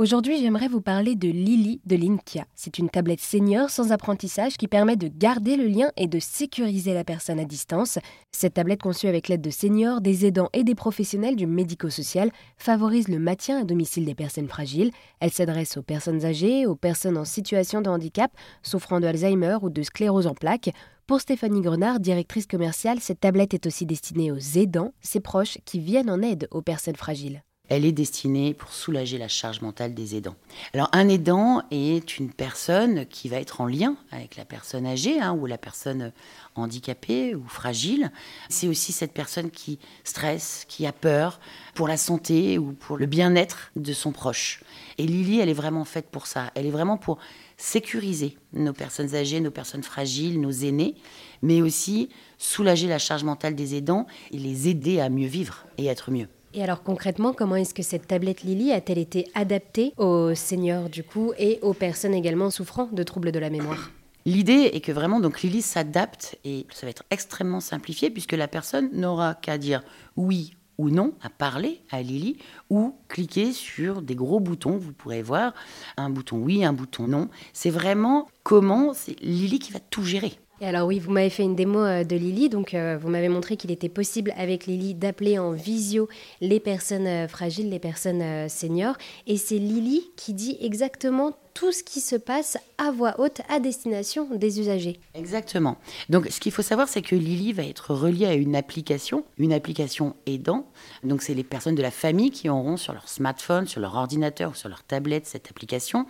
Aujourd'hui, j'aimerais vous parler de Lily de Linkia. C'est une tablette senior sans apprentissage qui permet de garder le lien et de sécuriser la personne à distance. Cette tablette conçue avec l'aide de seniors, des aidants et des professionnels du médico-social favorise le maintien à domicile des personnes fragiles. Elle s'adresse aux personnes âgées, aux personnes en situation de handicap, souffrant de Alzheimer ou de sclérose en plaques. Pour Stéphanie Grenard, directrice commerciale, cette tablette est aussi destinée aux aidants, ses proches qui viennent en aide aux personnes fragiles elle est destinée pour soulager la charge mentale des aidants. Alors un aidant est une personne qui va être en lien avec la personne âgée hein, ou la personne handicapée ou fragile. C'est aussi cette personne qui stresse, qui a peur pour la santé ou pour le bien-être de son proche. Et Lily, elle est vraiment faite pour ça. Elle est vraiment pour sécuriser nos personnes âgées, nos personnes fragiles, nos aînés, mais aussi soulager la charge mentale des aidants et les aider à mieux vivre et être mieux. Et alors concrètement, comment est-ce que cette tablette Lily a-t-elle été adaptée aux seniors du coup et aux personnes également souffrant de troubles de la mémoire? L'idée est que vraiment donc Lily s'adapte et ça va être extrêmement simplifié puisque la personne n'aura qu'à dire oui ou non à parler à Lily ou cliquer sur des gros boutons. Vous pourrez voir un bouton oui, un bouton non. C'est vraiment comment c'est Lily qui va tout gérer. Alors oui, vous m'avez fait une démo euh, de Lily, donc euh, vous m'avez montré qu'il était possible avec Lily d'appeler en visio les personnes euh, fragiles, les personnes seniors. Et c'est Lily qui dit exactement tout ce qui se passe à voix haute à destination des usagers. Exactement. Donc ce qu'il faut savoir, c'est que Lily va être reliée à une application, une application aidant. Donc c'est les personnes de la famille qui auront sur leur smartphone, sur leur ordinateur ou sur leur tablette cette application.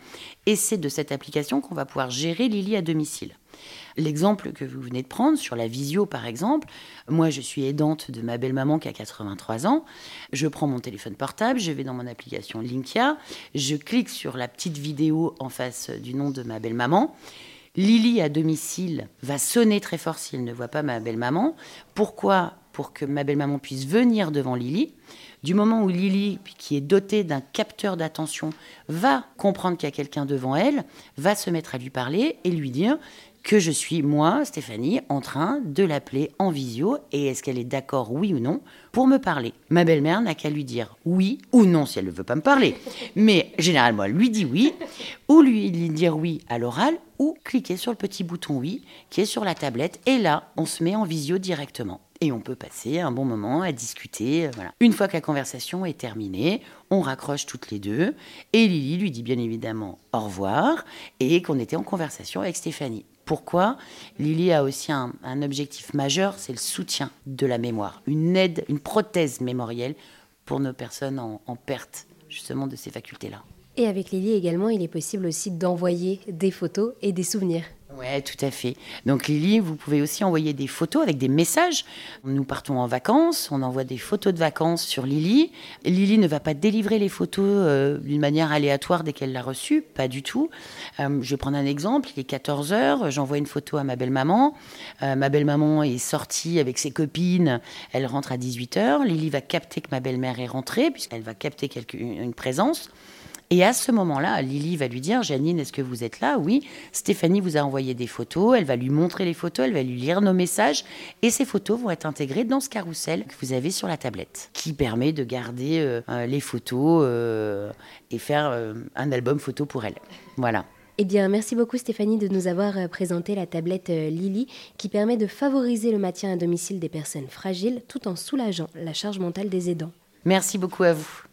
Et c'est de cette application qu'on va pouvoir gérer Lily à domicile. L'exemple que vous venez de prendre sur la visio, par exemple, moi je suis aidante de ma belle-maman qui a 83 ans. Je prends mon téléphone portable, je vais dans mon application Linkia, je clique sur la petite vidéo en face du nom de ma belle-maman. Lily à domicile va sonner très fort s'il ne voit pas ma belle-maman. Pourquoi? Pour que ma belle-maman puisse venir devant Lily. Du moment où Lily, qui est dotée d'un capteur d'attention, va comprendre qu'il y a quelqu'un devant elle, va se mettre à lui parler et lui dire que je suis, moi, Stéphanie, en train de l'appeler en visio et est-ce qu'elle est d'accord, oui ou non, pour me parler? Ma belle-mère n'a qu'à lui dire oui ou non si elle ne veut pas me parler. Mais généralement, elle lui dit oui, ou lui dire oui à l'oral, ou cliquer sur le petit bouton oui qui est sur la tablette et là, on se met en visio directement. Et on peut passer un bon moment à discuter. Euh. Une fois que la conversation est terminée, on raccroche toutes les deux. Et Lily lui dit bien évidemment au revoir et qu'on était en conversation avec Stéphanie. Pourquoi Lily a aussi un, objectif majeur, c'est le soutien de la mémoire, une aide, une prothèse mémorielle pour nos personnes en, en perte justement de ces facultés-là. Et avec Lily également, il est possible aussi d'envoyer des photos et des souvenirs. Oui, tout à fait. Donc Lily, vous pouvez aussi envoyer des photos avec des messages. Nous partons en vacances, on envoie des photos de vacances sur Lily. Lily ne va pas délivrer les photos euh, d'une manière aléatoire dès qu'elle l'a reçue, pas du tout. Euh, je vais prendre un exemple, il est 14 heures, j'envoie une photo à ma belle-maman. Euh, ma belle-maman est sortie avec ses copines, elle rentre à 18 heures. Lily va capter que ma belle-mère est rentrée, puisqu'elle va capter une présence. Et à ce moment-là, Lily va lui dire Janine, est-ce que vous êtes là? Oui. Stéphanie vous a envoyé des photos. Elle va lui montrer les photos. Elle va lui lire nos messages. Et ces photos vont être intégrées dans ce carrousel que vous avez sur la tablette, qui permet de garder euh, euh, les photos euh, et faire un album photo pour elle. Voilà. Eh bien, merci beaucoup Stéphanie de nous avoir présenté la tablette Lily qui permet de favoriser le maintien à domicile des personnes fragiles tout en soulageant la charge mentale des aidants. Merci beaucoup à vous.